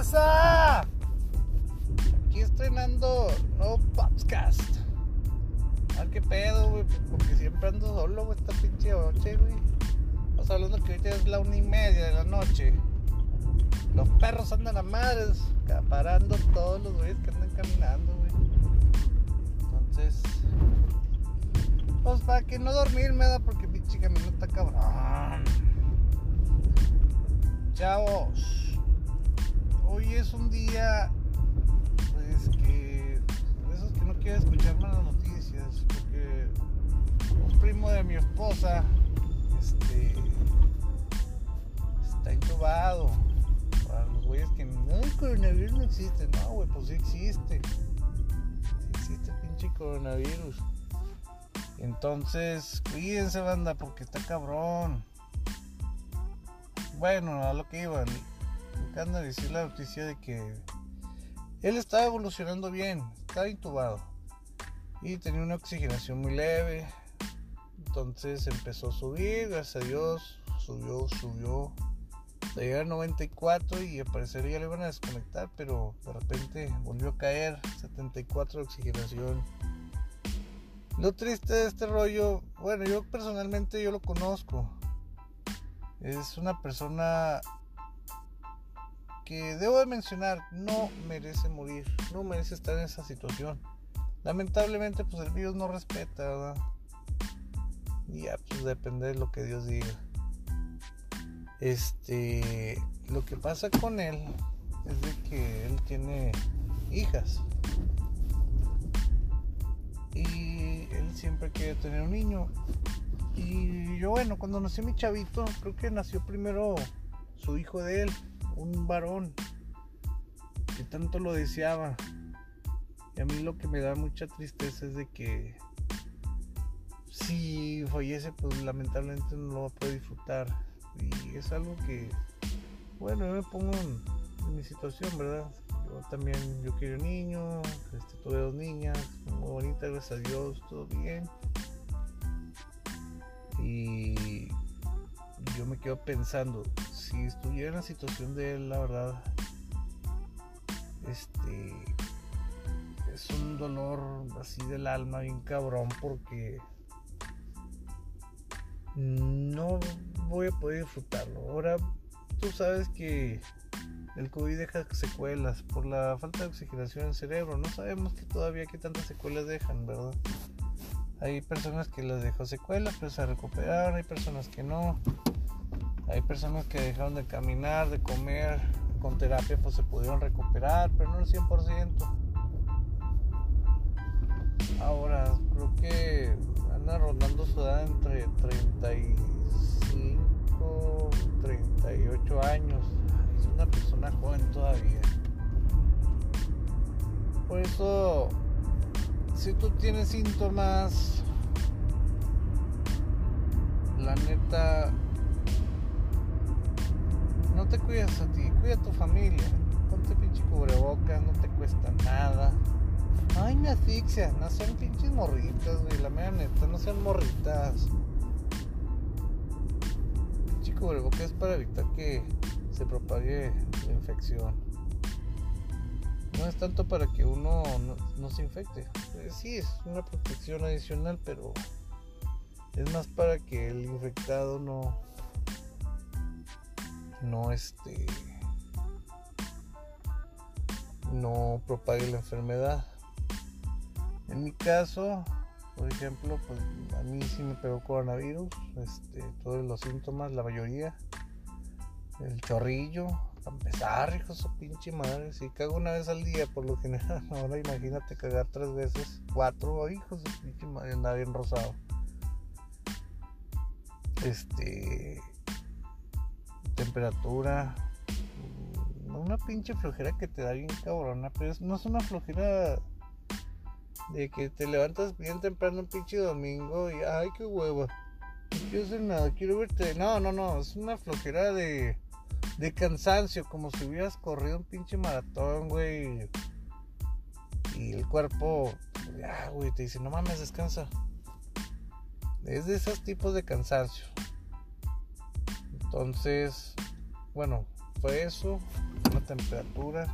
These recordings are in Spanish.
raza? Aquí estrenando nuevo podcast. A ver qué pedo, güey, porque siempre ando solo, güey, esta pinche noche, güey. Estamos hablando que ahorita es la una y media de la noche. Los perros andan a madres, acaparando todos los güeyes que andan caminando, güey. Entonces, pues para que no dormirme, da, porque pinche camino está cabrón. Chavos, hoy es un día, pues que, esos que no quiero escuchar malas noticias, porque un primo de mi esposa, este, está intubado. Para los güeyes que no, el coronavirus no existe, no, güey, pues sí existe. Sí existe pinche coronavirus. Entonces, cuídense, banda, porque está cabrón. Bueno, a lo que iba, me encanta decir la noticia de que él estaba evolucionando bien, estaba intubado y tenía una oxigenación muy leve. Entonces empezó a subir, gracias a Dios, subió, subió. Se llegó a 94 y al parecer ya le iban a desconectar, pero de repente volvió a caer 74 de oxigenación. Lo triste de este rollo, bueno, yo personalmente yo lo conozco. Es una persona que debo de mencionar, no merece morir, no merece estar en esa situación. Lamentablemente, pues el virus no respeta. Y ya, pues depende de lo que Dios diga. Este, lo que pasa con él es de que él tiene hijas. Y él siempre quiere tener un niño. Y yo, bueno, cuando nació mi chavito, creo que nació primero su hijo de él, un varón, que tanto lo deseaba. Y a mí lo que me da mucha tristeza es de que si fallece, pues lamentablemente no lo va a poder disfrutar. Y es algo que, bueno, yo me pongo en, mi situación, ¿verdad? Yo también, yo quiero un niño, este, tuve dos niñas, muy bonitas, gracias a Dios, todo bien. Y yo me quedo pensando, si estuviera en la situación de él, la verdad, este es un dolor así del alma bien cabrón porque no voy a poder disfrutarlo. Ahora tú sabes que el COVID deja secuelas por la falta de oxigenación en el cerebro. No sabemos que todavía qué tantas secuelas dejan, ¿verdad? Hay personas que les dejó secuelas, pero se recuperaron. Hay personas que no. Hay personas que dejaron de caminar, de comer. Con terapia pues se pudieron recuperar, pero no el 100%. Ahora, creo que anda rondando su edad entre 35, 38 años. Es una persona joven todavía. Por eso si tú tienes síntomas, la neta, no te cuidas a ti, cuida a tu familia. Ponte pinche cubrebocas, no te cuesta nada. Ay, me asfixia, no sean pinches morritas, güey, la mera neta, no sean morritas. Pinche cubrebocas es para evitar que se propague la infección no es tanto para que uno no, se infecte. Eh, sí, es una protección adicional, pero es más para que el infectado no, no este, no propague la enfermedad. En mi caso, por ejemplo, pues a mí sí me pegó coronavirus, este, todos los síntomas, la mayoría, el chorrillo, empezar, hijo su pinche madre. Si cago una vez al día, por lo general, ahora imagínate cagar tres veces, cuatro, hijos su pinche madre, anda bien rosado. Este. Temperatura. Una pinche flojera que te da bien cabrona, pero no es una flojera de que te levantas bien temprano un pinche domingo y ay, qué hueva. No quiero hacer nada, quiero verte. No, no, no, es una flojera de de cansancio, como si hubieras corrido un pinche maratón, güey. Y el cuerpo, ya, güey, te dice, no mames, descansa. Es de esos tipos de cansancio. Entonces, bueno, fue eso. Una temperatura.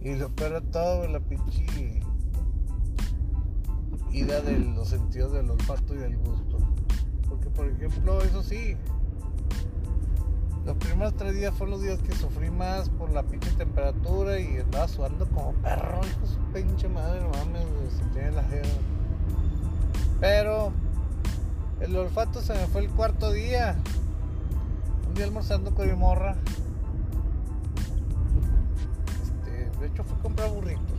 Y lo peor de todo, la pinche ida de los sentidos del olfato y del gusto. Porque, por ejemplo, eso sí, los primeros tres días fueron los días que sufrí más por la pinche temperatura y andaba sudando como perro, hijo su pinche madre, no mames, se tiene la jera. Pero el olfato se me fue el cuarto día. Día almorzando con mi morra. Este, de hecho fui a comprar burritos.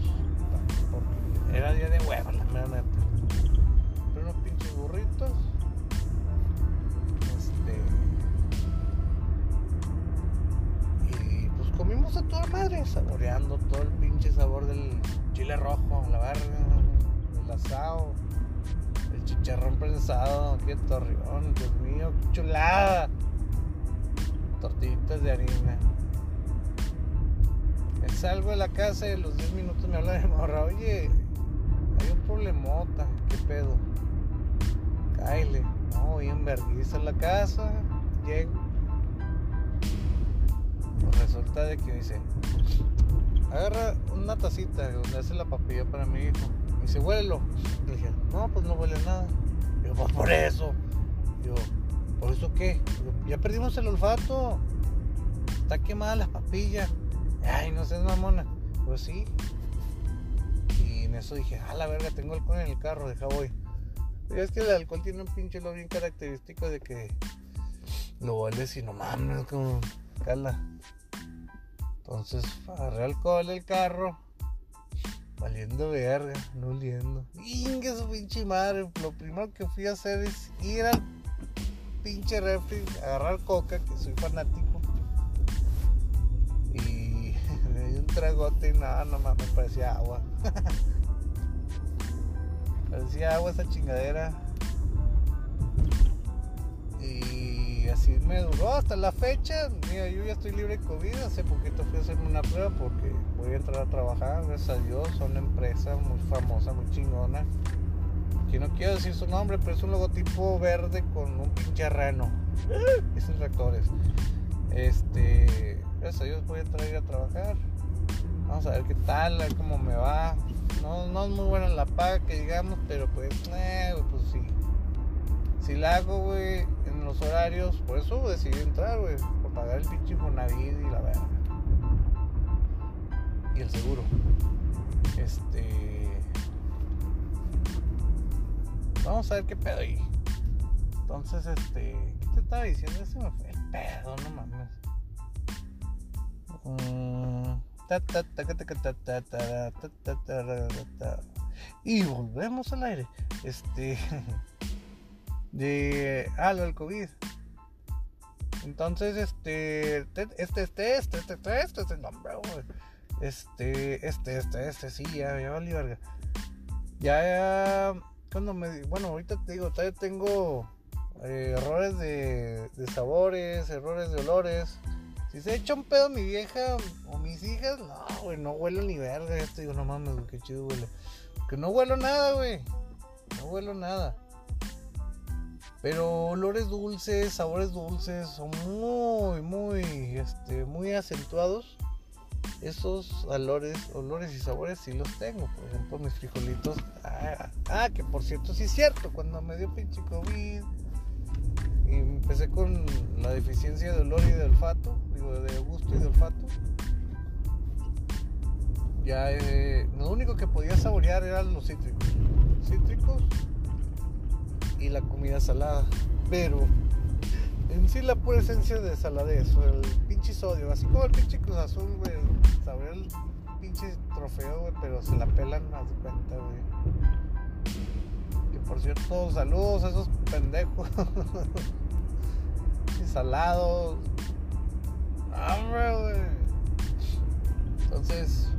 Porque era día de hueva, la mera neta. Compré unos pinches burritos. Este. Y pues comimos a toda madre, saboreando todo el pinche sabor del chile rojo, la verga, el asado chicharrón prensado qué torreón, Dios mío, qué chulada. De harina. Salgo de la casa y a los 10 minutos me habla de morra, oye, hay un problemota, ¿qué pedo? Kyle, no, bien vergüenza en la casa, llego. Pues resulta de que dice, agarra una tacita donde hace la papilla para mi hijo y dice, huélelo. Le dije, no, pues no huele nada. Digo, pues por eso. Digo, ¿por eso qué? ya perdimos el olfato. Está quemada las papillas. Ay, no sé, mamona. Pues sí. Y en eso dije, ah, la verga, tengo alcohol en el carro, deja voy. Es que el alcohol tiene un pinche lo bien característico de que lo hueles y no mames, como cala. Entonces agarré alcohol el carro Valiendo verga, no oliendo. Inga su pinche madre. Lo primero que fui a hacer es ir al pinche refri, agarrar coca, que soy fanático. Tragote y nada, nomás me parecía agua. parecía agua esa chingadera. así me duró hasta la fecha. Mira, yo ya estoy libre de COVID. Hace poquito fui a hacerme una prueba porque voy a entrar a trabajar. Gracias a Dios, son una empresa muy famosa, muy chingona. Que no quiero decir su nombre, pero es un logotipo verde con un pinche reno. Esos reactores. Este, gracias a Dios voy a entrar a trabajar. Vamos a ver qué tal, a ver cómo me va. No, no es muy buena la paga que digamos, pero pues, eh, pues sí. Si la hago, güey, los horarios. Por eso decidí entrar, güey. Por pagar el pinche Infonavit y la verga. Y el seguro. Este. Vamos a ver qué pedo ahí. Entonces, este. ¿Qué te estaba diciendo? Ese me fue el pedo, no mames. Y volvemos al aire. Este. De. Ah, lo COVID. Entonces, este. Este, este, este, este, este, este, este, nombre, Este, este, este, este, sí, ya, ya valió verga. Ya, ya. Cuando me. Bueno, ahorita te digo, todavía tengo. Eh, errores de, de sabores, errores de olores si se echa un pedo mi vieja o mis hijas no güey no huelo ni verga te digo no mames qué chido huele que no huelo nada güey no huelo nada pero olores dulces, sabores dulces son muy, muy, este, muy acentuados. Esos olores, olores y sabores sí los tengo. Por ejemplo, mis frijolitos. Ah, ah, que por cierto, sí es cierto. Cuando me dio pinche COVID y empecé con la deficiencia de olor y de olfato, de gusto y de olfato. Ya eh, lo único que podía saborear eran los cítricos. Cítricos y la comida salada. Pero en sí la pura esencia de saladez, el pinche sodio, así como el pinche Cruz Azul, güey, el pinche trofeo, pero se la pelan más de cuenta, güey. Que por cierto, saludos a esos pendejos. salados. Güey. Entonces,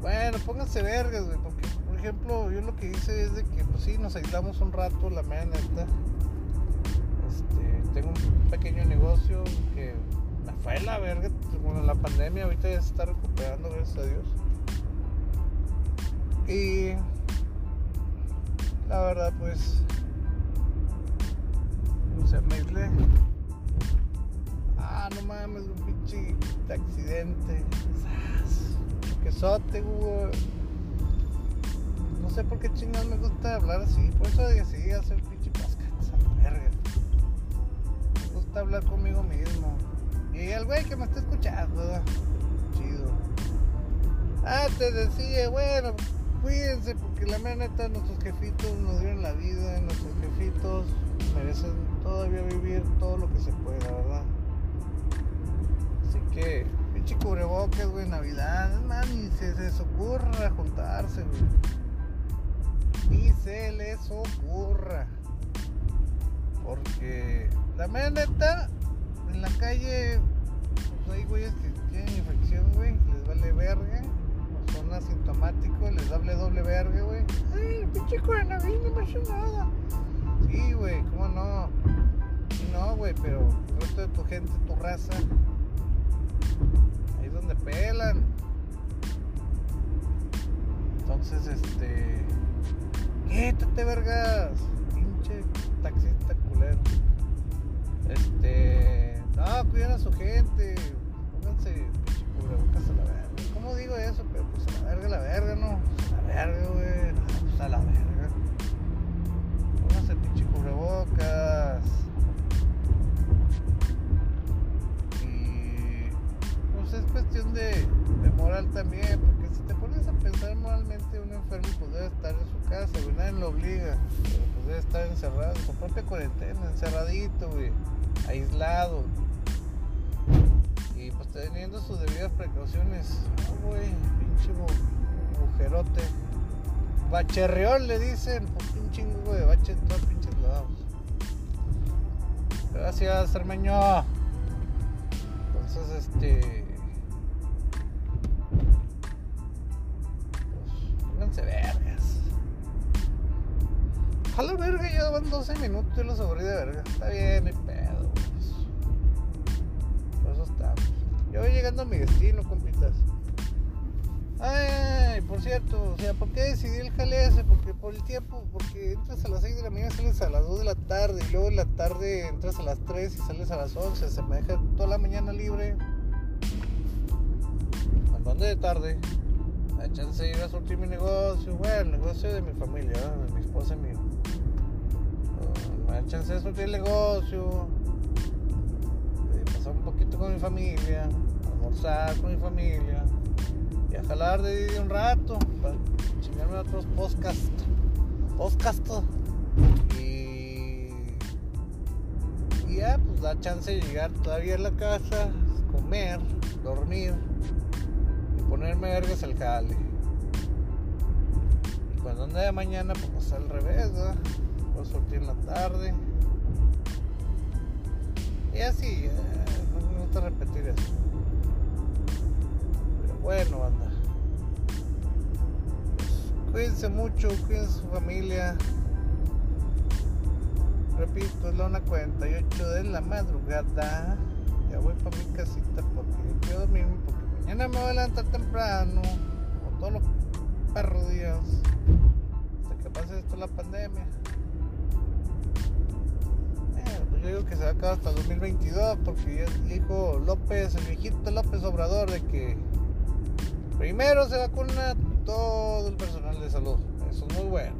bueno, pónganse vergas, güey, porque ejemplo, yo lo que hice es de que, pues sí, nos aislamos un rato, la media neta. Este, tengo un pequeño negocio que me fue la verga bueno, la pandemia, ahorita ya se está recuperando, gracias a Dios. Y la verdad, pues, o sea, me aislé. Ah, no mames, un pinche accidente besote, güey. No sé por qué chingados me gusta hablar así. Por eso decidí hacer pinche podcast. Verga. Me gusta hablar conmigo mismo. Y el güey que me está escuchando, chido. Ah, te decía, bueno, cuídense porque la mera neta nuestros jefitos nos dieron la vida, nuestros jefitos merecen todavía vivir todo lo que se pueda, ¿verdad? Que, pinche cubrebocas, güey, Navidad, man, ni se les ocurra juntarse, güey. Ni se les ocurra. Porque la mera neta, en la calle, pues hay güeyes que tienen infección, güey, les vale verga son asintomáticos, les doble doble verga, güey. Ay, pinche coronavirus no me ha nada. Sí, güey, ¿cómo no? Sí, no, güey, pero el resto de tu gente, tu raza, ahí es donde pelan. Entonces, este. Quítate, vergas. Pinche taxista culero. Este. No, cuiden a su gente. Pónganse precauciones. No, güey, pinche mujerote. Bacherriol le dicen, pues un chingo de bache en todos pinches lados. Gracias, Armeño. Entonces, este. Pues, pónganse vergas. La verga, ya van 12 minutos y los aburrí de verga. Está bien, mi pedo, Yo voy llegando a mi destino, compitas. Ay, por cierto, o sea, ¿por qué decidí el jale ese? Porque por el tiempo, porque entras a las 6 de la mañana, sales a las 2 de la tarde, y luego en la tarde entras a las 3 y sales a las 11, se me deja toda la mañana libre. Andando de tarde, a chance de ir a surtir mi negocio, bueno, el negocio de mi familia, de mi esposa y mío. Me da chance de surtir el negocio, con mi familia, almorzar con mi familia y a jalar de, un rato para chingarme otros podcast podcast y, ya pues da chance de llegar todavía a la casa comer dormir y ponerme vergas al jale. Y cuando anda de mañana pues pasa al revés ¿verdad? puedo en la tarde. Y así eh, repetir eso pero bueno banda Cuídense mucho, cuídense su familia. Repito, es la 1.48 de la madrugada. Ya voy para mi casita porque quiero dormirme porque mañana me voy a levantar temprano. Como todos los perros días. Hasta que pase esto la pandemia. Yo digo que se va a acabar hasta el 2022 porque ya dijo López, el viejito López Obrador, de que primero se vacuna todo el personal de salud. Eso es muy bueno.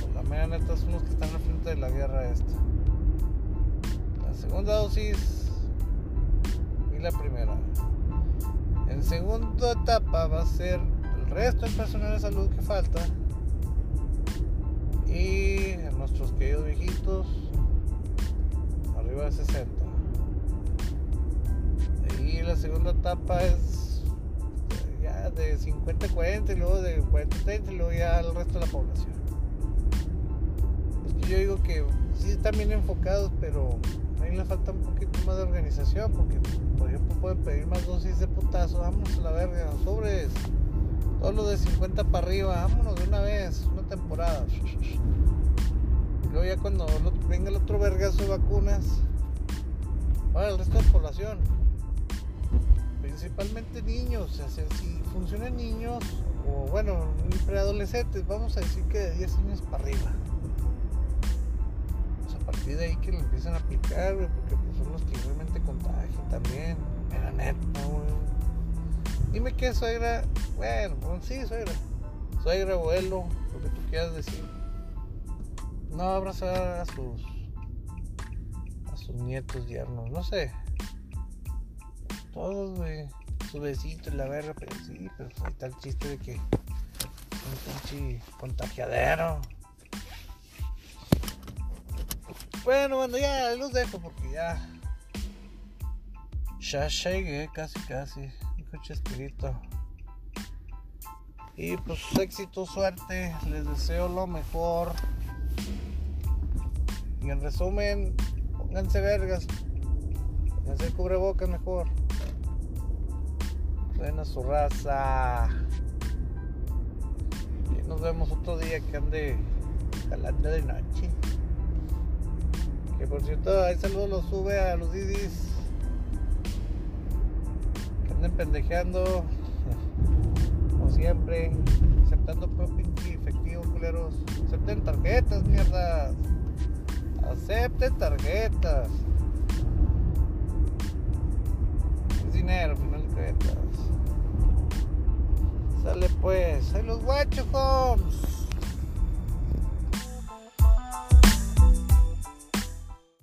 Por la media neta son los que están al frente de la guerra esta. La segunda dosis y la primera. En segunda etapa va a ser el resto del personal de salud que falta. Y nuestros queridos viejitos arriba de 60. Y la segunda etapa es de 50 40 y luego de 40 30 y luego ya al resto de la población. Yo digo que sí están bien enfocados, pero a mí le falta un poquito más de organización porque, por ejemplo, pueden pedir más dosis de putazo, vamos a la verga, sobres. Todo lo de 50 para arriba, vámonos de una vez, una temporada. Luego ya cuando venga el otro vergazo de vacunas, para el resto de la población principalmente niños, o sea, si funcionan niños o bueno, preadolescentes, vamos a decir que de 10 años para arriba. Pues a partir de ahí que lo empiezan a aplicar, porque pues son los que realmente contagian también. Era neta. Dime qué suegra, bueno, pues sí, suegra, suegra, abuelo, lo que tú quieras decir. No abrazar a sus a sus nietos yernos, no sé. Todos, güey, su besito y la verga, pero sí, pero ahí está el chiste de que un pinche contagiadero. Bueno, bueno, ya los dejo porque ya. Ya llegué, casi, casi. Hijo Chespirito. Y pues éxito, suerte. Les deseo lo mejor. Y en resumen, pónganse vergas. Pónganse cubrebocas mejor. Buena su raza. Y nos vemos otro día que ande jalando de noche. Que por cierto, ahí saludos los sube a los didis. Que anden pendejeando. Como siempre. Aceptando pinche efectivo, culeros. Acepten tarjetas, mierda. Acepten tarjetas. Es dinero, al final de cuentas. Sale pues. Ahí los guachos.